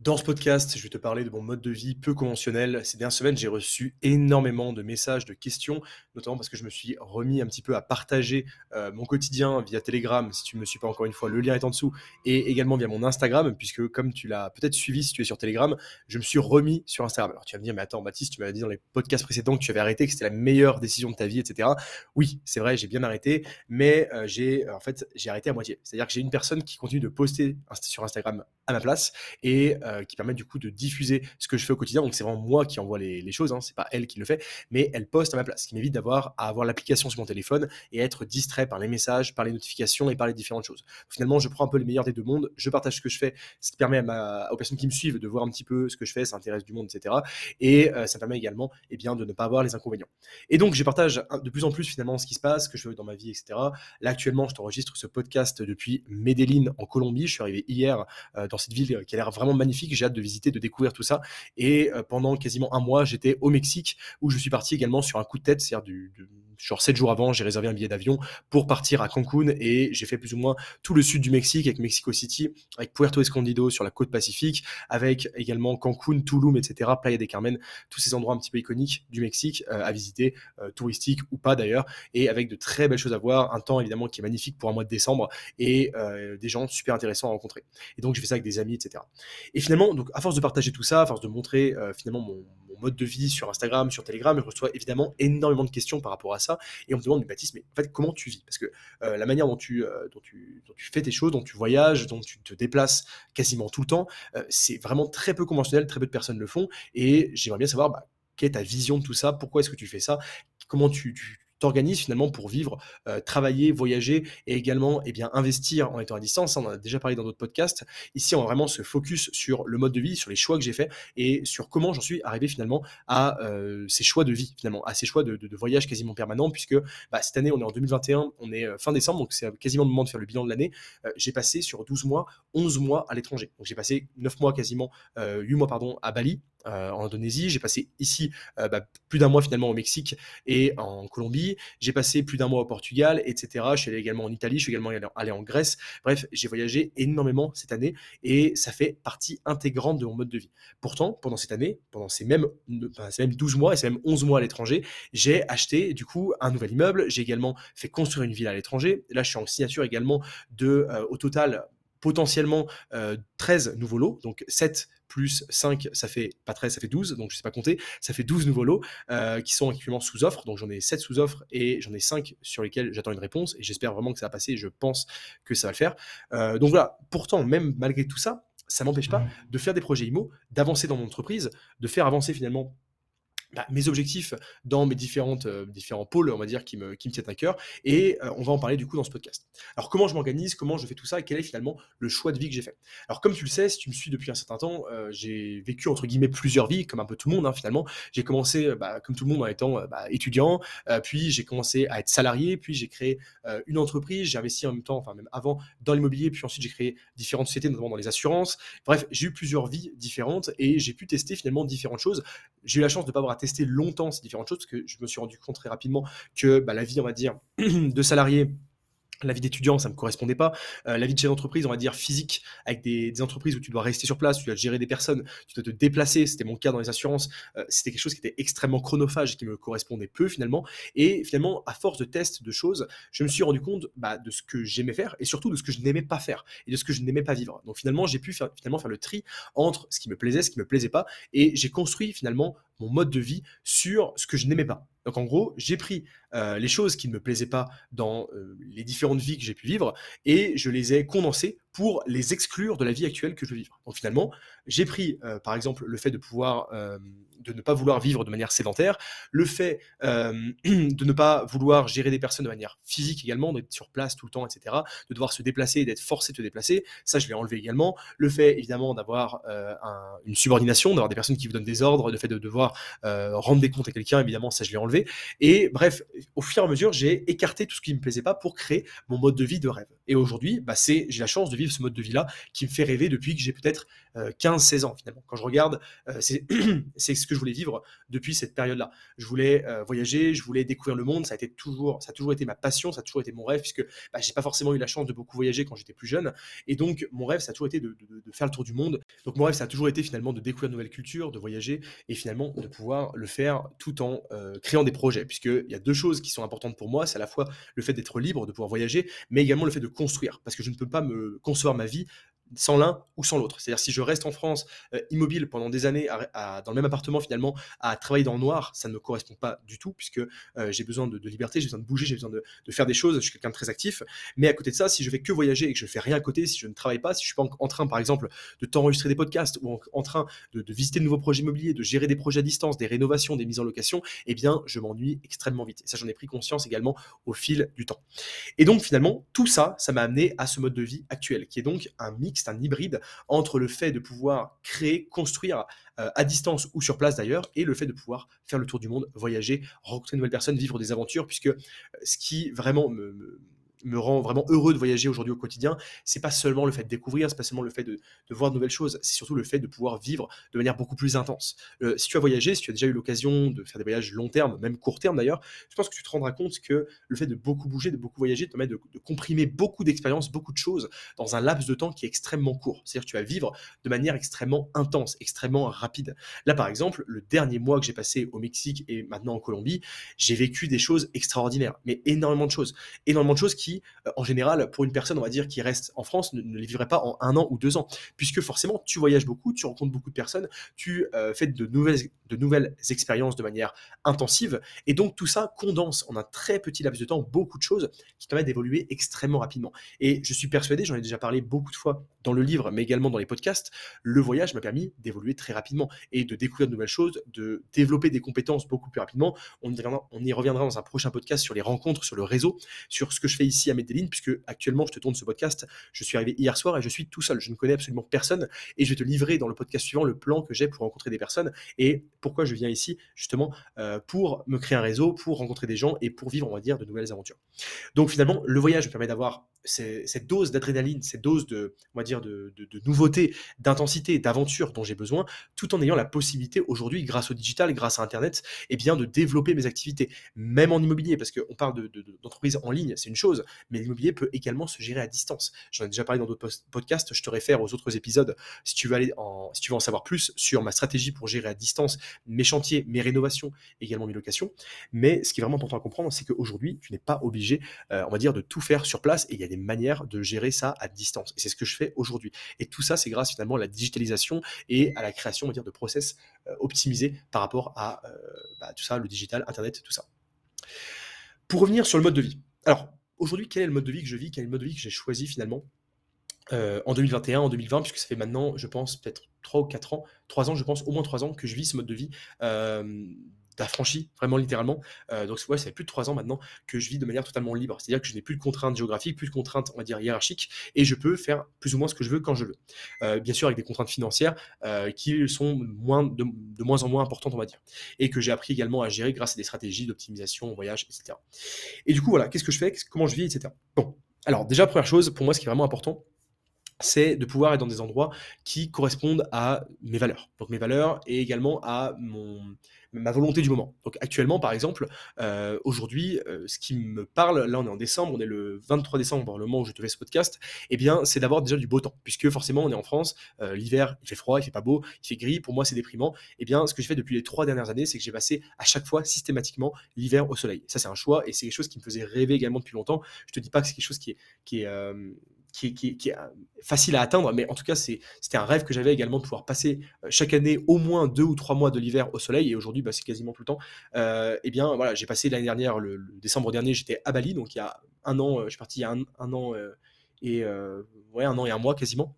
Dans ce podcast, je vais te parler de mon mode de vie peu conventionnel. Ces dernières semaines, j'ai reçu énormément de messages, de questions, notamment parce que je me suis remis un petit peu à partager euh, mon quotidien via Telegram, si tu ne me suis pas encore une fois, le lien est en dessous, et également via mon Instagram, puisque comme tu l'as peut-être suivi si tu es sur Telegram, je me suis remis sur Instagram. Alors tu vas me dire, mais attends Baptiste, tu m'avais dit dans les podcasts précédents que tu avais arrêté, que c'était la meilleure décision de ta vie, etc. Oui, c'est vrai, j'ai bien arrêté, mais euh, j'ai en fait j'ai arrêté à moitié. C'est-à-dire que j'ai une personne qui continue de poster sur Instagram à ma place, et euh, qui permet du coup de diffuser ce que je fais au quotidien. Donc c'est vraiment moi qui envoie les, choses, hein, c'est pas elle qui le fait, mais elle poste à ma place, ce qui m'évite d'avoir à avoir l'application sur mon téléphone et être distrait par les messages, par les notifications et par les différentes choses. Finalement, je prends un peu le meilleur des deux mondes, je partage ce que je fais, ce qui permet à ma, aux personnes qui me suivent de voir un petit peu ce que je fais, ça intéresse du monde, etc. Et euh, ça permet également eh bien, de ne pas avoir les inconvénients. Et donc, je partage de plus en plus finalement ce qui se passe, ce que je fais dans ma vie, etc. Là, actuellement, je t'enregistre ce podcast depuis Medellin en Colombie. Je suis arrivé hier euh, dans cette ville qui a l'air vraiment magnifique. J'ai hâte de visiter, de découvrir tout ça. Et euh, pendant quasiment un mois, j'étais au Mexique où je suis parti également sur un coup de tête, c'est-à-dire du, genre 7 jours avant, j'ai réservé un billet d'avion pour partir à Cancun et j'ai fait plus ou moins tout le sud du Mexique avec Mexico City, avec Puerto Escondido sur la côte pacifique, avec également Cancun, Tulum, etc., Playa del Carmen, tous ces endroits un petit peu iconiques du Mexique euh, à visiter, euh, touristiques ou pas d'ailleurs, et avec de très belles choses à voir, un temps évidemment qui est magnifique pour un mois de décembre et des gens super intéressants à rencontrer. Et donc j'ai fait ça avec des amis, etc. Et finalement, donc à force de partager tout ça, à force de montrer finalement mon, mode de vie sur Instagram, sur Telegram, je reçois évidemment énormément de questions par rapport à ça. Et on me demande, Baptiste, mais en fait, comment tu vis? Parce que euh, la manière dont tu, euh, dont, tu, tu, fais tes choses, dont tu voyages, dont tu te déplaces quasiment tout le temps, euh, c'est vraiment très peu conventionnel, très peu de personnes le font. Et j'aimerais bien savoir, bah, quelle est ta vision de tout ça? Pourquoi est-ce que tu fais ça? Comment tu, t'organises finalement pour vivre, euh, travailler, voyager et également eh bien, investir en étant à distance. On en a déjà parlé dans d'autres podcasts. Ici, on va vraiment se focus sur le mode de vie, sur les choix que j'ai faits et sur comment j'en suis arrivé finalement à euh, ces choix de vie, finalement, à ces choix de, voyage quasiment permanent, puisque bah, cette année, on est en 2021, on est euh, fin décembre, donc c'est quasiment le moment de faire le bilan de l'année. j'ai passé sur 12 mois, 11 mois à l'étranger. Donc j'ai passé 9 mois quasiment, 8 mois pardon, à Bali, en Indonésie, j'ai passé ici euh, bah, plus d'un mois finalement au Mexique et en Colombie, j'ai passé plus d'un mois au Portugal, etc. Je suis allé également en Italie, je suis également allé en Grèce. Bref, j'ai voyagé énormément cette année et ça fait partie intégrante de mon mode de vie. Pourtant, pendant cette année, pendant ces mêmes, ces mêmes 12 mois et ces mêmes 11 mois à l'étranger, j'ai acheté du coup un nouvel immeuble, j'ai également fait construire une ville à l'étranger. Là, je suis en signature également de, euh, au total, potentiellement 13 nouveaux lots, donc 7 plus 5, ça fait pas 13, ça fait 12, donc je sais pas compter, ça fait 12 nouveaux lots euh, qui sont actuellement sous offre, donc j'en ai 7 sous offre et j'en ai 5 sur lesquels j'attends une réponse et j'espère vraiment que ça va passer et je pense que ça va le faire. Euh, donc voilà, pourtant, même malgré tout ça, ça m'empêche pas de faire des projets IMO, d'avancer dans mon entreprise, de faire avancer finalement bah, mes objectifs dans mes différentes, euh, différents pôles, on va dire, qui me, qui me tiennent à cœur. Et euh, on va en parler du coup dans ce podcast. Alors, comment je m'organise, comment je fais tout ça et quel est finalement le choix de vie que j'ai fait? Alors, comme tu le sais, si tu me suis depuis un certain temps, euh, j'ai vécu entre guillemets plusieurs vies, comme un peu tout le monde hein, finalement. J'ai commencé, bah, comme tout le monde, en étant bah, étudiant, puis j'ai commencé à être salarié, puis j'ai créé une entreprise, j'ai investi en même temps, enfin même avant, dans l'immobilier, puis ensuite j'ai créé différentes sociétés, notamment dans les assurances. Bref, j'ai eu plusieurs vies différentes et j'ai pu tester finalement différentes choses. J'ai eu la chance de ne pas avoir tester longtemps ces différentes choses, parce que je me suis rendu compte très rapidement que bah, la vie, on va dire, de salarié, la vie d'étudiant, ça me correspondait pas. Euh, la vie de chef d'entreprise, on va dire physique, avec des, entreprises où tu dois rester sur place, tu dois gérer des personnes, tu dois te déplacer. C'était mon cas dans les assurances. Euh, c'était quelque chose qui était extrêmement chronophage et qui me correspondait peu finalement. Et finalement, à force de tests, de choses, je me suis rendu compte bah, de ce que j'aimais faire et surtout de ce que je n'aimais pas faire et de ce que je n'aimais pas vivre. Donc finalement, j'ai pu faire, finalement faire le tri entre ce qui me plaisait, ce qui me plaisait pas, et j'ai construit finalement mon mode de vie sur ce que je n'aimais pas. Donc en gros, j'ai pris euh, les choses qui ne me plaisaient pas dans euh, les différentes vies que j'ai pu vivre et je les ai condensées pour les exclure de la vie actuelle que je veux vivre. Donc finalement, j'ai pris euh, par exemple le fait de pouvoir, de ne pas vouloir vivre de manière sédentaire, le fait de ne pas vouloir gérer des personnes de manière physique également, d'être sur place tout le temps, etc., de devoir se déplacer, d'être forcé de se déplacer, ça je l'ai enlevé également. Le fait évidemment d'avoir une subordination, d'avoir des personnes qui vous donnent des ordres, le fait de devoir rendre des comptes à quelqu'un, évidemment ça je l'ai enlevé et bref, au fur et à mesure, j'ai écarté tout ce qui ne me plaisait pas pour créer mon mode de vie de rêve. Et aujourd'hui, bah, j'ai la chance de vivre ce mode de vie-là qui me fait rêver depuis que j'ai peut-être 15-16 ans finalement. Quand je regarde, c'est ce que je voulais vivre depuis cette période-là. Je voulais voyager, je voulais découvrir le monde, ça a, été toujours, ça a toujours été ma passion, ça a toujours été mon rêve, puisque bah, j'ai pas forcément eu la chance de beaucoup voyager quand j'étais plus jeune. Et donc, mon rêve, ça a toujours été de, faire le tour du monde. Donc, mon rêve, ça a toujours été finalement de découvrir de nouvelles cultures, de voyager et finalement de pouvoir le faire tout en créant des projets. Puisqu'il y a deux choses qui sont importantes pour moi c'est à la fois le fait d'être libre, de pouvoir voyager, mais également le fait de construire. Parce que je ne peux pas me concevoir ma vie sans l'un ou sans l'autre. C'est-à-dire si je reste en France euh, immobile pendant des années dans le même appartement finalement à travailler dans le noir, ça ne me correspond pas du tout puisque euh, j'ai besoin de, liberté, j'ai besoin de bouger, j'ai besoin de, faire des choses, je suis quelqu'un de très actif. Mais à côté de ça, si je fais que voyager et que je fais rien à côté, si je ne travaille pas, si je suis pas en, train par exemple de t'enregistrer des podcasts ou en, train de, visiter de nouveaux projets immobiliers, de gérer des projets à distance, des rénovations, des mises en location, eh bien je m'ennuie extrêmement vite. Et ça j'en ai pris conscience également au fil du temps. Et donc finalement tout ça, ça m'a amené à ce mode de vie actuel qui est donc un mix, un hybride entre le fait de pouvoir créer, construire euh, à distance ou sur place d'ailleurs, et le fait de pouvoir faire le tour du monde, voyager, rencontrer de nouvelles personnes, vivre des aventures, puisque euh, ce qui vraiment me me rend vraiment heureux de voyager aujourd'hui au quotidien, c'est pas seulement le fait de découvrir, c'est pas seulement le fait de, voir de nouvelles choses, c'est surtout le fait de pouvoir vivre de manière beaucoup plus intense. Euh, si tu as voyagé, si tu as déjà eu l'occasion de faire des voyages long terme, même court terme d'ailleurs, je pense que tu te rendras compte que le fait de beaucoup bouger, de beaucoup voyager, te permet de, comprimer beaucoup d'expériences, beaucoup de choses dans un laps de temps qui est extrêmement court. C'est-à-dire que tu vas vivre de manière extrêmement intense, extrêmement rapide. Là, par exemple, le dernier mois que j'ai passé au Mexique et maintenant en Colombie, j'ai vécu des choses extraordinaires, mais énormément de choses. Énormément de choses qui euh, en général, pour une personne, on va dire, qui reste en France, ne, les vivrait pas en un an ou deux ans, puisque forcément, tu voyages beaucoup, tu rencontres beaucoup de personnes, tu euh, fais de nouvelles, de nouvelles expériences de manière intensive, et donc tout ça condense en un très petit laps de temps beaucoup de choses qui permettent d'évoluer extrêmement rapidement. Et je suis persuadé, j'en ai déjà parlé beaucoup de fois dans le livre, mais également dans les podcasts, le voyage m'a permis d'évoluer très rapidement et de découvrir de nouvelles choses, de développer des compétences beaucoup plus rapidement. On y reviendra, on y reviendra dans un prochain podcast sur les rencontres, sur le réseau, sur ce que je fais ici à Medellin, puisque actuellement je te tourne ce podcast. Je suis arrivé hier soir et je suis tout seul. Je ne connais absolument personne et je vais te livrer dans le podcast suivant le plan que j'ai pour rencontrer des personnes et pourquoi je viens ici justement euh, pour me créer un réseau, pour rencontrer des gens et pour vivre, on va dire, de nouvelles aventures. Donc finalement, le voyage me permet d'avoir cette dose d'adrénaline, cette dose de, on va dire, de, de, nouveauté, d'intensité, d'aventure dont j'ai besoin, tout en ayant la possibilité aujourd'hui, grâce au digital, grâce à Internet, eh bien, de développer mes activités, même en immobilier, parce qu'on parle d'entreprise en ligne, c'est une chose, mais l'immobilier peut également se gérer à distance. J'en ai déjà parlé dans d'autres podcasts, je te réfère aux autres épisodes si tu veux aller en, si tu veux en savoir plus sur ma stratégie pour gérer à distance mes chantiers, mes rénovations, également mes locations. Mais ce qui est vraiment important à comprendre, c'est qu'aujourd'hui, tu n'es pas obligé, euh, on va dire, de tout faire sur place et il y a des manières de gérer ça à distance. Et c'est ce que je fais aujourd'hui. Et tout ça, c'est grâce finalement à la digitalisation et à la création, on va dire, de process euh, optimisés par rapport à euh, bah, tout ça, le digital, Internet, tout ça. Pour revenir sur le mode de vie. Alors, aujourd'hui, quel est le mode de vie que je vis Quel est le mode de vie que j'ai choisi finalement? Euh, en 2021, en 2020, puisque ça fait maintenant, je pense, peut-être 3 ou 4 ans, 3 ans, je pense, au moins 3 ans que je vis ce mode de vie d'affranchi, vraiment littéralement. Euh, donc ouais, ça fait plus de trois ans maintenant que je vis de manière totalement libre. C'est-à-dire que je n'ai plus de contraintes géographiques, plus de contraintes, on va dire, hiérarchiques, et je peux faire plus ou moins ce que je veux quand je veux. Euh, bien sûr, avec des contraintes financières euh, qui sont moins, de, moins en moins importantes, on va dire. Et que j'ai appris également à gérer grâce à des stratégies d'optimisation, voyage, etc. Et du coup, voilà, qu'est-ce que je fais, comment je vis, etc. Bon, alors déjà, première chose, pour moi, ce qui est vraiment important, c'est de pouvoir être dans des endroits qui correspondent à mes valeurs. Donc mes valeurs et également à mon, ma volonté du moment. Donc actuellement, par exemple, euh, aujourd'hui, euh, ce qui me parle, là on est en décembre, on est le 23 décembre, le moment où je te fais ce podcast, eh bien c'est d'avoir déjà du beau temps, puisque forcément on est en France, euh, l'hiver il fait froid, il fait pas beau, il fait gris, pour moi c'est déprimant. Eh bien ce que j'ai fait depuis les trois dernières années, c'est que j'ai passé à chaque fois systématiquement l'hiver au soleil. Ça c'est un choix et c'est quelque chose qui me faisait rêver également depuis longtemps. Je te dis pas que c'est quelque chose qui est, qui est qui est, euh, facile à atteindre, mais en tout cas, c'était un rêve que j'avais également de pouvoir passer euh, chaque année au moins deux ou trois mois de l'hiver au soleil, et aujourd'hui, bah, c'est quasiment tout le temps. Euh, eh bien, voilà, j'ai passé l'année dernière, le, décembre dernier, j'étais à Bali, donc il y a un an, je suis parti il y a un, an et ouais, un an et un mois quasiment.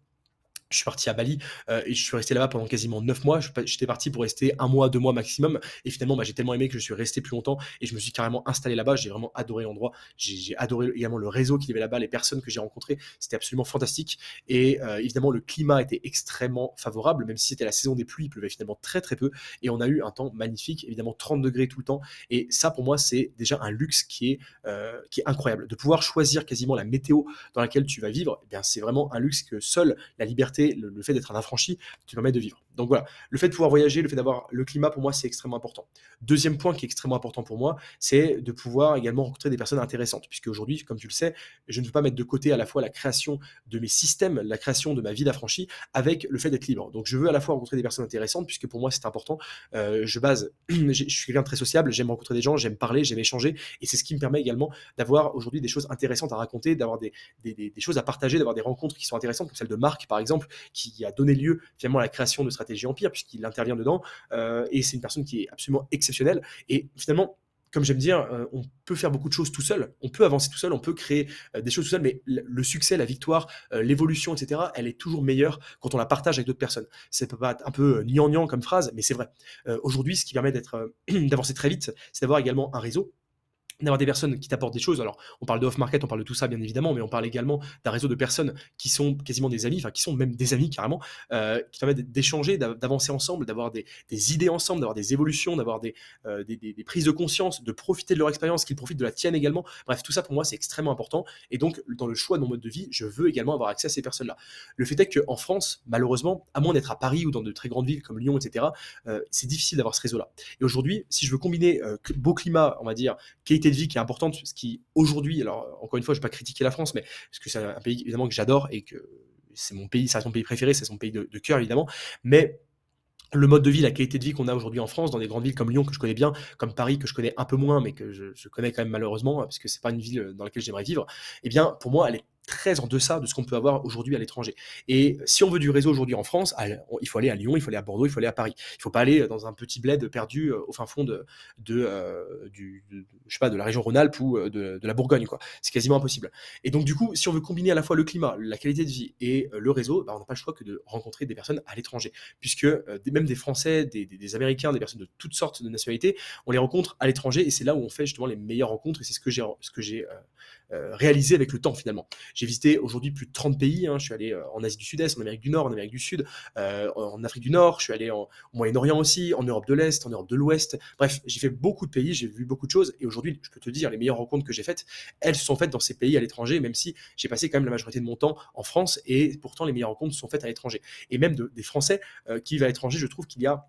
Je suis parti à Bali euh, et je suis resté là-bas pendant quasiment 9 mois. J'étais parti pour rester un mois, deux mois maximum. Et finalement, bah, j'ai tellement aimé que je suis resté plus longtemps et je me suis carrément installé là-bas. J'ai vraiment adoré l'endroit. J'ai adoré également le réseau qu'il y avait là-bas, les personnes que j'ai rencontrées. C'était absolument fantastique. Et euh, évidemment, le climat était extrêmement favorable, même si c'était la saison des pluies, il pleuvait finalement très très peu. Et on a eu un temps magnifique, évidemment 30 degrés tout le temps. Et ça, pour moi, c'est déjà un luxe qui est, euh, incroyable. De pouvoir choisir quasiment la météo dans laquelle tu vas vivre, eh bien c'est vraiment un luxe que seule la liberté le, fait d'être un affranchi te permet de vivre. Donc voilà, le fait de pouvoir voyager, le fait d'avoir le climat, pour moi, c'est extrêmement important. Deuxième point qui est extrêmement important pour moi, c'est de pouvoir également rencontrer des personnes intéressantes, puisque aujourd'hui, comme tu le sais, je ne veux pas mettre de côté à la fois la création de mes systèmes, la création de ma vie d'affranchi, avec le fait d'être libre. Donc je veux à la fois rencontrer des personnes intéressantes, puisque pour moi, c'est important. Euh, je suis quelqu'un de très sociable, j'aime rencontrer des gens, j'aime parler, j'aime échanger, et c'est ce qui me permet également d'avoir aujourd'hui des choses intéressantes à raconter, d'avoir des, des, choses à partager, d'avoir des rencontres qui sont intéressantes, comme celle de Marc, par exemple, qui a donné lieu finalement à la création de Stratégie Empire, puisqu'il intervient dedans. Euh, et c'est une personne qui est absolument exceptionnelle. Et finalement, comme j'aime dire, euh, on peut faire beaucoup de choses tout seul, on peut avancer tout seul, on peut créer euh, des choses tout seul, mais le succès, la victoire, l'évolution, etc., elle est toujours meilleure quand on la partage avec d'autres personnes. Peut pas un peu gnangnan comme phrase, mais c'est vrai. Aujourd'hui, ce qui permet d'être, d'avancer très vite, c'est d'avoir également un réseau d'avoir des personnes qui t'apportent des choses. Alors, on parle de off-market, on parle de tout ça, bien évidemment, mais on parle également d'un réseau de personnes qui sont quasiment des amis, enfin, qui sont même des amis carrément, euh, qui permettent d'échanger, d'avancer ensemble, d'avoir des, idées ensemble, d'avoir des évolutions, d'avoir euh, des, des, prises de conscience, de profiter de leur expérience, qu'ils profitent de la tienne également. Bref, tout ça, pour moi, c'est extrêmement important. Et donc, dans le choix de mon mode de vie, je veux également avoir accès à ces personnes-là. Le fait est qu'en France, malheureusement, à moins d'être à Paris ou dans de très grandes villes comme Lyon, etc., euh, c'est difficile d'avoir ce réseau-là. Et aujourd'hui, si je veux combiner beau climat, on va dire, qualité de vie qui est importante, ce qui aujourd'hui, alors encore une fois, je ne vais pas critiquer la France, mais parce que c'est un pays évidemment que j'adore et que c'est mon pays, ça reste mon pays préféré, c'est son pays de, cœur évidemment, mais le mode de vie, la qualité de vie qu'on a aujourd'hui en France, dans des grandes villes comme Lyon que je connais bien, comme Paris que je connais un peu moins, mais que je, je connais quand même malheureusement, parce que c'est pas une ville dans laquelle j'aimerais vivre, eh bien pour moi elle est très en deçà de ce qu'on peut avoir aujourd'hui à l'étranger. Et si on veut du réseau aujourd'hui en France, il faut aller à Lyon, il faut aller à Bordeaux, il faut aller à Paris. Il ne faut pas aller dans un petit bled perdu euh, au fin fond de, de, euh, sais pas, de la région Rhône-Alpes ou euh, de, la Bourgogne. Quoi. C'est quasiment impossible. Et donc du coup, si on veut combiner à la fois le climat, la qualité de vie et le réseau, bah, on n'a pas le choix que de rencontrer des personnes à l'étranger. Puisque même des Français, des, des, Américains, des personnes de toutes sortes de nationalités, on les rencontre à l'étranger et c'est là où on fait justement les meilleures rencontres et c'est ce que j'ai réalisé avec le temps finalement. J'ai visité aujourd'hui plus de 30 pays. Hein. Je suis allé euh, en Asie du Sud-Est, en Amérique du Nord, en Amérique du Sud, euh, en Afrique du Nord. Je suis allé au Moyen-Orient aussi, en Europe de l'Est, en Europe de l'Ouest. Bref, j'ai fait beaucoup de pays, j'ai vu beaucoup de choses. Et aujourd'hui, je peux te dire, les meilleures rencontres que j'ai faites, elles sont faites dans ces pays à l'étranger, même si j'ai passé quand même la majorité de mon temps en France. Et pourtant, les meilleures rencontres sont faites à l'étranger. Et même des Français euh, qui vivent à l'étranger, je trouve qu'il y a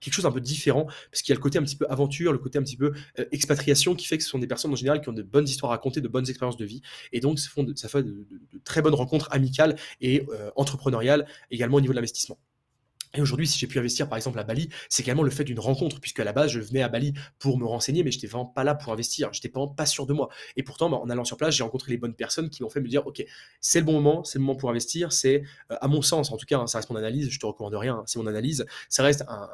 quelque chose un peu différent, parce qu'il y a le côté un petit peu aventure, le côté un petit peu euh, expatriation, qui fait que ce sont des personnes en général qui ont de bonnes histoires à raconter, de bonnes expériences de vie, et donc ça, font ça fait de, très bonnes rencontres amicales et euh, entrepreneuriales, également au niveau de l'investissement. Et aujourd'hui, si j'ai pu investir par exemple à Bali, c'est également le fait d'une rencontre, puisque à la base, je venais à Bali pour me renseigner, mais je n'étais vraiment pas là pour investir, j'étais pas, pas sûr de moi. Et pourtant, bah, en allant sur place, j'ai rencontré les bonnes personnes qui m'ont fait me dire, ok, c'est le bon moment, c'est le moment pour investir, c'est, euh, à mon sens, en tout cas, hein, ça reste mon analyse, je te recommande rien, hein, c'est mon analyse, ça reste un,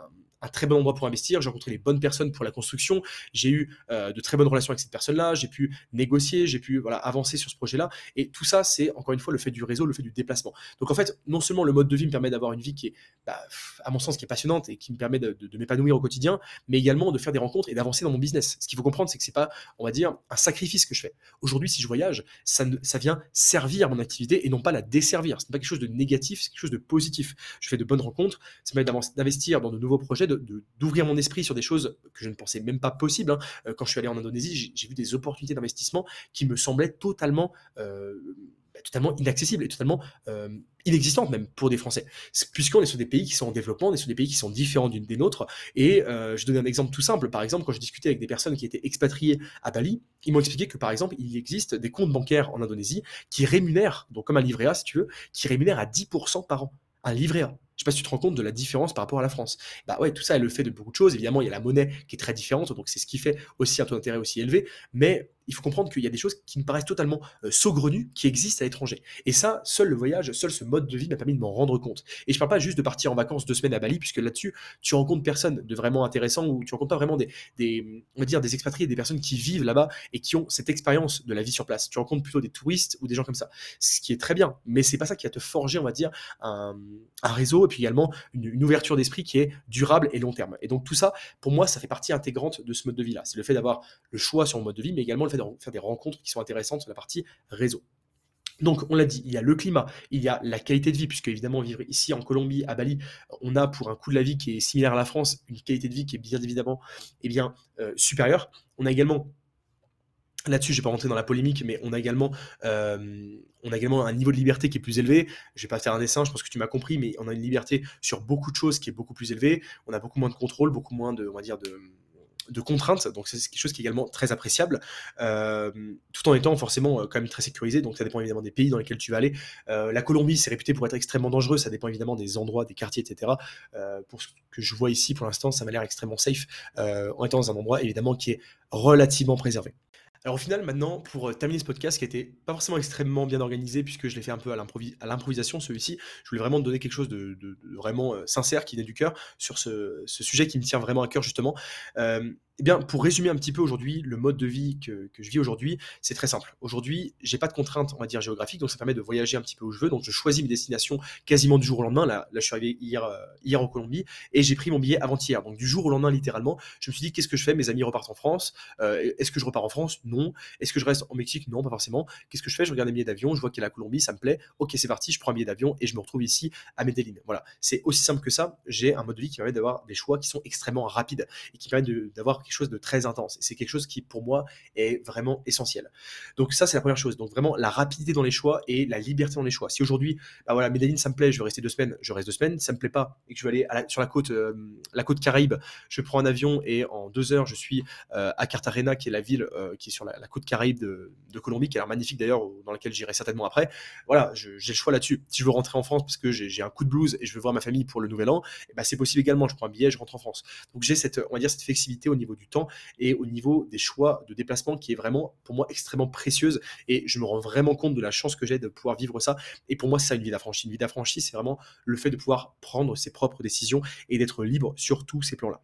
un très bon endroit pour investir. J'ai rencontré les bonnes personnes pour la construction. J'ai eu euh, de très bonnes relations avec cette personne-là. J'ai pu négocier, j'ai pu voilà, avancer sur ce projet-là. Et tout ça, c'est encore une fois le fait du réseau, le fait du déplacement. Donc en fait, non seulement le mode de vie me permet d'avoir une vie qui est, bah, à mon sens, qui est passionnante et qui me permet de, m'épanouir au quotidien, mais également de faire des rencontres et d'avancer dans mon business. Ce qu'il faut comprendre, c'est que c'est pas, on va dire, un sacrifice que je fais. Aujourd'hui, si je voyage, ça, vient servir mon activité et non pas la desservir. Ce n'est pas quelque chose de négatif, c'est quelque chose de positif. Je fais de bonnes rencontres, ça me permet d'investir dans de nouveaux projets, d'ouvrir mon esprit sur des choses que je ne pensais même pas possibles. Hein. Euh, quand je suis allé en Indonésie, j'ai vu des opportunités d'investissement qui me semblaient totalement, euh, bah, inaccessibles et totalement euh, inexistantes même pour des Français. Puisqu'on est sur des pays qui sont en développement, on est sur des pays qui sont différents d'une des nôtres. Et je donne un exemple tout simple. Par exemple, quand je discutais avec des personnes qui étaient expatriées à Bali, ils m'ont expliqué que par exemple, il existe des comptes bancaires en Indonésie qui rémunèrent, donc comme un livret A si tu veux, qui rémunèrent à 10% par an. Un livret A. Je sais pas si tu te rends compte de la différence par rapport à la France. Bah ouais, tout ça est le fait de beaucoup de choses. Évidemment, il y a la monnaie qui est très différente, donc c'est ce qui fait aussi un taux d'intérêt aussi élevé. Mais il faut comprendre qu'il y a des choses qui me paraissent totalement euh, saugrenues qui existent à l'étranger. Et ça, seul le voyage, seul ce mode de vie m'a permis de m'en rendre compte. Et je parle pas juste de partir en vacances deux semaines à Bali, puisque là-dessus, tu rencontres personne de vraiment intéressant ou tu rencontres pas vraiment des, on va dire, des expatriés, des personnes qui vivent là-bas et qui ont cette expérience de la vie sur place. Tu rencontres plutôt des touristes ou des gens comme ça, ce qui est très bien. Mais c'est pas ça qui va te forger, on va dire, un, réseau et puis également une, une ouverture d'esprit qui est durable et long terme. Et donc tout ça, pour moi, ça fait partie intégrante de ce mode de vie-là. C'est le fait d'avoir le choix sur le mode de vie, mais également le faire des rencontres qui sont intéressantes sur la partie réseau. Donc, on l'a dit, il y a le climat, il y a la qualité de vie, puisque évidemment, vivre ici en Colombie, à Bali, on a pour un coût de la vie qui est similaire à la France, une qualité de vie qui est bien évidemment eh bien, euh, supérieure. On a également Là-dessus, je ne vais pas rentrer dans la polémique, mais on a, également, euh, on a également un niveau de liberté qui est plus élevé. Je ne vais pas faire un dessin, je pense que tu m'as compris, mais on a une liberté sur beaucoup de choses qui est beaucoup plus élevée. On a beaucoup moins de contrôle, beaucoup moins de, on dire, de, de contraintes, donc c'est quelque chose qui est également très appréciable, euh, tout en étant forcément euh, quand même très sécurisé, donc ça dépend évidemment des pays dans lesquels tu vas aller. Euh, la Colombie, c'est réputé pour être extrêmement dangereux, ça dépend évidemment des endroits, des quartiers, etc. pour ce que je vois ici, pour l'instant, ça m'a l'air extrêmement safe, en étant dans un endroit évidemment qui est relativement préservé. Alors au final, maintenant, pour euh, terminer ce podcast qui était pas forcément extrêmement bien organisé, puisque je l'ai fait un peu à l'improvisation, celui-ci, je voulais vraiment donner quelque chose de, vraiment euh, sincère, qui naît du cœur, sur ce, sujet qui me tient vraiment à cœur, justement. Euh, eh bien, pour résumer un petit peu aujourd'hui, le mode de vie que, je vis aujourd'hui, c'est très simple. Aujourd'hui, j'ai pas de contraintes, on va dire, géographiques, donc ça permet de voyager un petit peu où je veux. Donc, je choisis mes destinations quasiment du jour au lendemain. Là, là je suis arrivé hier, euh, hier en Colombie et j'ai pris mon billet avant-hier. Donc, du jour au lendemain, littéralement, je me suis dit, qu'est-ce que je fais? Mes amis repartent en France. Euh, est-ce que je repars en France? Non. Est-ce que je reste en Mexique? Non, pas forcément. Qu'est-ce que je fais? Je regarde les billets d'avion, je vois qu'il y a la Colombie, ça me plaît. Ok, c'est parti, je prends un billet d'avion et je me retrouve ici à Medellin. Voilà, c'est aussi simple que ça. J'ai un mode de vie qui permet d'avoir des choix qui sont extrêmement rapides et qui permet d'avoir quelque chose de très intense. C'est quelque chose qui, pour moi, est vraiment essentiel. Donc ça, c'est la première chose. Donc vraiment, la rapidité dans les choix et la liberté dans les choix. Si aujourd'hui, bah voilà, Medellin, ça me plaît, je vais rester deux semaines, je reste deux semaines. Si ça me plaît pas et que je vais aller sur la côte, euh, la côte Caraïbe, je prends un avion et en deux heures, je suis euh, à Cartagena, qui est la ville euh, qui est sur la, côte Caraïbe de, Colombie, qui a l'air magnifique d'ailleurs, dans laquelle j'irai certainement après. Voilà, j'ai le choix là-dessus. Si je veux rentrer en France parce que j'ai un coup de blues et je veux voir ma famille pour le nouvel an, eh ben, c'est possible également. Je prends un billet, je rentre en France. Donc j'ai cette, on va dire, cette flexibilité au niveau du temps et au niveau des choix de déplacement qui est vraiment pour moi extrêmement précieuse et je me rends vraiment compte de la chance que j'ai de pouvoir vivre ça. Et pour moi, c'est ça une vie d'affranchi. Une vie d'affranchi, c'est vraiment le fait de pouvoir prendre ses propres décisions et d'être libre sur tous ces plans-là.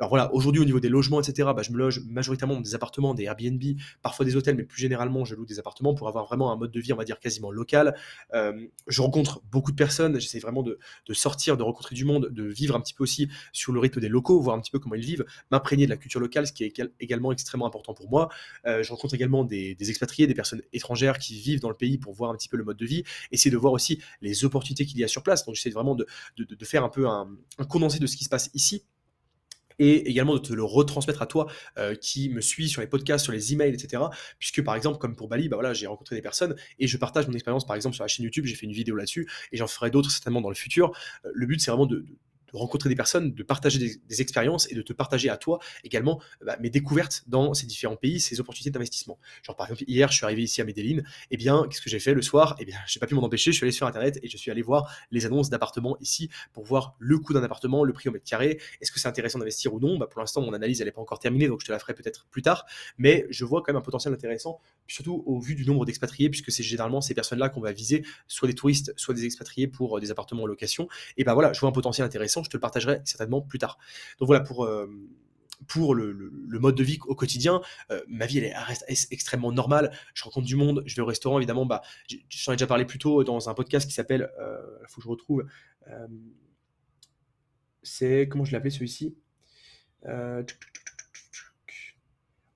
Alors voilà, aujourd'hui au niveau des logements, etc., bah, je me loge majoritairement dans des appartements, des Airbnb, parfois des hôtels, mais plus généralement je loue des appartements pour avoir vraiment un mode de vie, on va dire quasiment local. Euh, je rencontre beaucoup de personnes, j'essaie vraiment de, sortir, de rencontrer du monde, de vivre un petit peu aussi sur le rythme des locaux, voir un petit peu comment ils vivent, m'imprégner de la culture locale, ce qui est également extrêmement important pour moi. Euh, je rencontre également des, expatriés, des personnes étrangères qui vivent dans le pays pour voir un petit peu le mode de vie, essayer de voir aussi les opportunités qu'il y a sur place. Donc j'essaie vraiment de, faire un peu un condensé de ce qui se passe ici et également de te le retransmettre à toi euh, qui me suis sur les podcasts, sur les emails, etc. Puisque par exemple, comme pour Bali, bah voilà, j'ai rencontré des personnes et je partage mon expérience par exemple sur la chaîne YouTube, j'ai fait une vidéo là-dessus et j'en ferai d'autres certainement dans le futur. Euh, le but c'est vraiment de de rencontrer des personnes, de partager des, expériences et de te partager à toi également bah, mes découvertes dans ces différents pays, ces opportunités d'investissement. Genre par exemple hier je suis arrivé ici à Medellin, et eh bien qu'est-ce que j'ai fait le soir? Et eh bien j'ai pas pu m'en empêcher, je suis allé sur internet et je suis allé voir les annonces d'appartements ici pour voir le coût d'un appartement, le prix au mètre carré, est-ce que c'est intéressant d'investir ou non? Bah, Pour l'instant mon analyse n'est pas encore terminée donc je te la ferai peut-être plus tard, mais je vois quand même un potentiel intéressant, surtout au vu du nombre d'expatriés puisque c'est généralement ces personnes-là qu'on va viser, soit des touristes, soit des expatriés pour euh, des appartements en location. Et ben voilà, je vois un potentiel intéressant, je te le partagerai certainement plus tard. Donc voilà pour euh, pour le, mode de vie au quotidien, euh, ma vie elle, reste extrêmement normale. Je rencontre du monde, je vais au restaurant évidemment. Bah, j'en ai déjà parlé plus tôt dans un podcast qui s'appelle, il euh, faut que je retrouve, c'est comment je l'appelais celui-ci?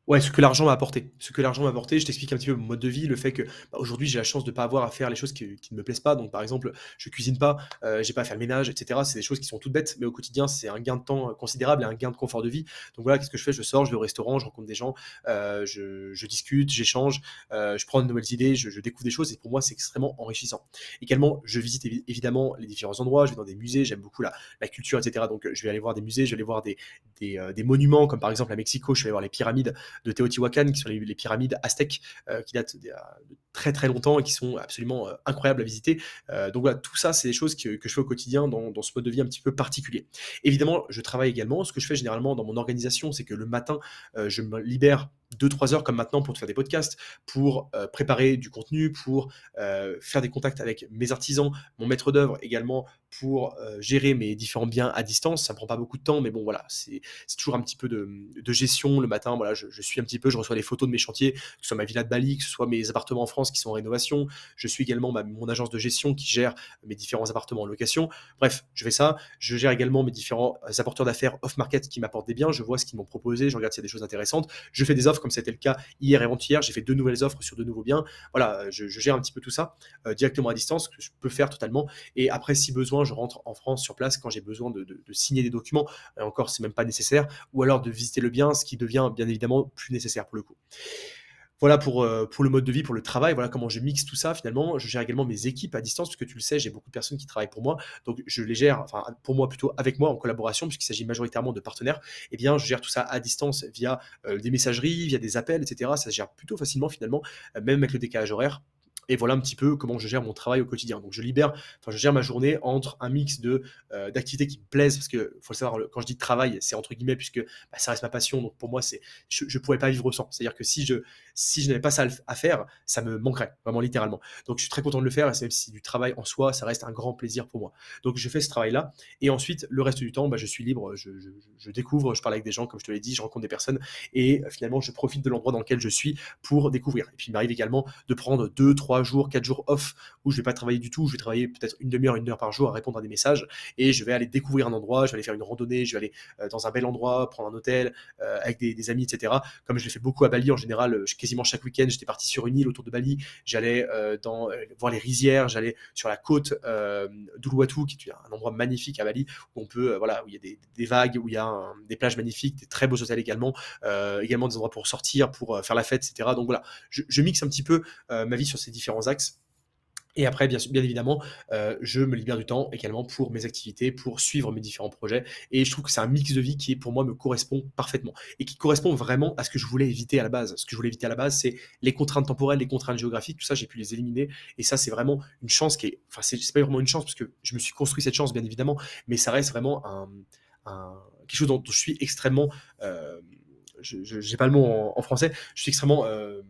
Ouais, ce que l'argent m'a apporté. Ce que l'argent m'a apporté, je t'explique un petit peu mon mode de vie, le fait que bah, aujourd'hui j'ai la chance de ne pas avoir à faire les choses qui, ne me plaisent pas. Donc par exemple, je cuisine pas, euh, j'ai pas à faire le ménage, etc. C'est des choses qui sont toutes bêtes, mais au quotidien c'est un gain de temps considérable et un gain de confort de vie. Donc voilà, qu'est-ce que je fais? Je sors, je vais au restaurant, je rencontre des gens, euh, je, discute, j'échange, euh, je prends de nouvelles idées, je, découvre des choses et pour moi c'est extrêmement enrichissant. Également, je visite évidemment les différents endroits, je vais dans des musées, j'aime beaucoup la, la, culture, etc. Donc je vais aller voir des musées, je vais aller voir des, des, des monuments comme par exemple à Mexico, je vais aller voir les pyramides de Teotihuacan, qui sont les, pyramides aztèques, euh, qui datent de, très très longtemps et qui sont absolument euh, incroyables à visiter. Euh, donc voilà, tout ça, c'est des choses que, je fais au quotidien dans, ce mode de vie un petit peu particulier. Évidemment, je travaille également. Ce que je fais généralement dans mon organisation, c'est que le matin, je me libère 2-3 heures comme maintenant pour te faire des podcasts, pour euh, préparer du contenu, pour euh, faire des contacts avec mes artisans, mon maître d'œuvre également, pour euh, gérer mes différents biens à distance. Ça ne prend pas beaucoup de temps, mais bon voilà, c'est toujours un petit peu de, gestion le matin. Voilà, je, suis un petit peu, je reçois des photos de mes chantiers, que ce soit ma villa de Bali, que ce soit mes appartements en France qui sont en rénovation. Je suis également mon agence de gestion qui gère mes différents appartements en location. Bref, je fais ça. Je gère également mes différents apporteurs d'affaires off-market qui m'apportent des biens. Je vois ce qu'ils m'ont proposé, je regarde s'il y a des choses intéressantes. Je fais des comme c'était le cas hier et avant-hier. J'ai fait deux nouvelles offres sur de nouveaux biens. Voilà, je, gère un petit peu tout ça euh, directement à distance, que je peux faire totalement. Et après, si besoin, je rentre en France sur place quand j'ai besoin de, de, signer des documents. Et encore, c'est même pas nécessaire. Ou alors de visiter le bien, ce qui devient bien évidemment plus nécessaire pour le coup. Voilà pour, euh, pour le mode de vie, pour le travail, voilà comment je mixe tout ça finalement. Je gère également mes équipes à distance, puisque tu le sais, j'ai beaucoup de personnes qui travaillent pour moi. Donc je les gère, enfin pour moi plutôt avec moi en collaboration, puisqu'il s'agit majoritairement de partenaires. Eh bien, je gère tout ça à distance via euh, des messageries, via des appels, etc. Ça se gère plutôt facilement finalement, euh, même avec le décalage horaire. Et voilà un petit peu comment je gère mon travail au quotidien. Donc je libère, enfin je gère ma journée entre un mix d'activités qui me plaisent, parce que faut le savoir, quand je dis travail, c'est entre guillemets puisque bah, ça reste ma passion. Donc pour moi, je, ne pourrais pas vivre sans. C'est-à-dire que si je si je n'avais pas ça à faire, ça me manquerait vraiment littéralement. Donc je suis très content de le faire, et même si du travail en soi, ça reste un grand plaisir pour moi. Donc je fais ce travail-là, et ensuite le reste du temps, bah, je suis libre, je, je, découvre, je parle avec des gens, comme je te l'ai dit, je rencontre des personnes, et finalement je profite de l'endroit dans lequel je suis pour découvrir. Et puis il m'arrive également de prendre deux, trois jours, quatre jours off où je vais pas travailler du tout, je vais travailler peut-être une demi-heure, une heure par jour à répondre à des messages et je vais aller découvrir un endroit, je vais aller faire une randonnée, je vais aller euh, dans un bel endroit, prendre un hôtel euh, avec des, amis, etc. Comme je l'ai fait beaucoup à Bali en général, euh, quasiment chaque week-end, j'étais parti sur une île autour de Bali, j'allais dans voir les rizières, j'allais sur la côte d'Uluwatu, qui est un endroit magnifique à Bali où on peut, voilà, où il y a des, vagues, où il y a des plages magnifiques, des très beaux hôtels également, également des endroits pour sortir, pour faire la fête, etc. Donc voilà, je mixe un petit peu ma vie sur ces différents axes. Et après, bien, évidemment, euh, je me libère du temps également pour mes activités, pour suivre mes différents projets. Et je trouve que c'est un mix de vie qui, pour moi, me correspond parfaitement. Et qui correspond vraiment à ce que je voulais éviter à la base. Ce que je voulais éviter à la base, c'est les contraintes temporelles, les contraintes géographiques, tout ça, j'ai pu les éliminer. Et ça, c'est vraiment une chance qui est. Enfin, c'est pas vraiment une chance, parce que je me suis construit cette chance, bien évidemment. Mais ça reste vraiment un, quelque chose dont, je suis extrêmement. Euh, je n'ai pas le mot en, français. Je suis extrêmement. Euh,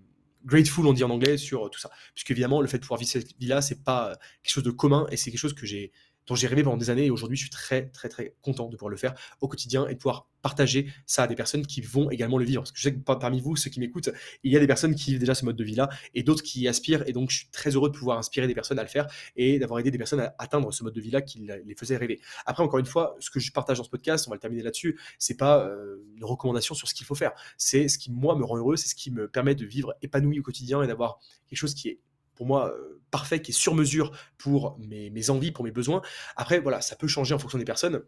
grateful, on dit en anglais, sur tout ça. Puisque évidemment, le fait de pouvoir vivre cette vie-là, c'est pas quelque chose de commun et c'est quelque chose que j'ai dont j'ai rêvé pendant des années et aujourd'hui je suis très très très content de pouvoir le faire au quotidien et de pouvoir partager ça à des personnes qui vont également le vivre. Parce que je sais que parmi vous, ceux qui m'écoutent, il y a des personnes qui vivent déjà ce mode de vie-là et d'autres qui y aspirent et donc je suis très heureux de pouvoir inspirer des personnes à le faire et d'avoir aidé des personnes à atteindre ce mode de vie-là qui les faisait rêver. Après, encore une fois, ce que je partage dans ce podcast, on va le terminer là-dessus, c'est pas euh, une recommandation sur ce qu'il faut faire. C'est ce qui, moi, me rend heureux, c'est ce qui me permet de vivre épanoui au quotidien et d'avoir quelque chose qui est pour moi euh, parfait, qui est sur mesure pour mes, mes, envies, pour mes besoins. Après, voilà, ça peut changer en fonction des personnes.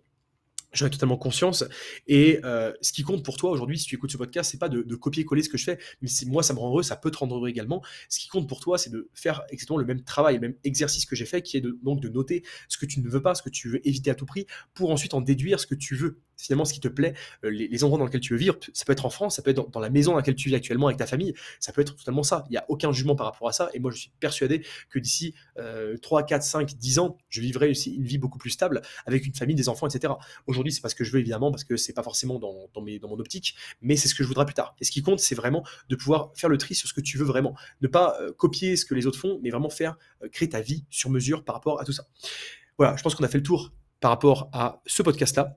J'en ai totalement conscience. Et euh, ce qui compte pour toi aujourd'hui, si tu écoutes ce podcast, c'est pas de, copier-coller ce que je fais, mais si moi ça me rend heureux, ça peut te rendre heureux également. Ce qui compte pour toi, c'est de faire exactement le même travail, le même exercice que j'ai fait, qui est donc de noter ce que tu ne veux pas, ce que tu veux éviter à tout prix, pour ensuite en déduire ce que tu veux finalement ce qui te plaît, euh, les, endroits dans lesquels tu veux vivre. Ça peut être en France, ça peut être dans, la maison dans laquelle tu vis actuellement avec ta famille, ça peut être totalement ça. Il n'y a aucun jugement par rapport à ça. Et moi, je suis persuadé que d'ici 3, 4, 5, 10 ans, je vivrai aussi une vie beaucoup plus stable avec une famille, des enfants, etc. Aujourd'hui, c'est pas ce que je veux évidemment, parce que c'est pas forcément dans mon optique, mais c'est ce que je voudrais plus tard. Et ce qui compte, c'est vraiment de pouvoir faire le tri sur ce que tu veux vraiment. Ne pas euh, copier ce que les autres font, mais vraiment faire, euh, créer ta vie sur mesure par rapport à tout ça. Voilà, je pense qu'on a fait le tour par rapport à ce podcast-là.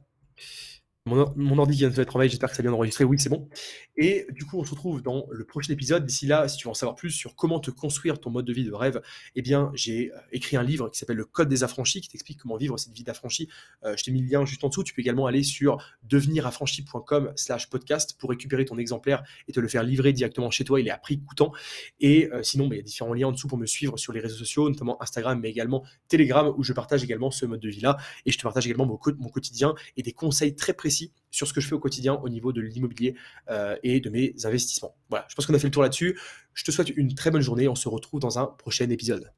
Mon, ordi vient de faire le travail, j'espère que ça vient d'enregistrer. Oui, c'est bon. Et du coup, on se retrouve dans le prochain épisode. D'ici là, si tu veux en savoir plus sur comment te construire ton mode de vie de rêve, eh bien, j'ai euh, écrit un livre qui s'appelle Le Code des affranchis, qui t'explique comment vivre cette vie d'affranchi. Euh, je t'ai mis le lien juste en dessous. Tu peux également aller sur deveniraffranchi.com/slash podcast pour récupérer ton exemplaire et te le faire livrer directement chez toi. Il est à prix coûtant. Et euh, sinon, bah, il y a différents liens en dessous pour me suivre sur les réseaux sociaux, notamment Instagram, mais également Telegram, où je partage également ce mode de vie-là. Et je te partage également mon, mon quotidien et des conseils très sur ce que je fais au quotidien au niveau de l'immobilier euh, et de mes investissements. Voilà, je pense qu'on a fait le tour là-dessus. Je te souhaite une très bonne journée. On se retrouve dans un prochain épisode.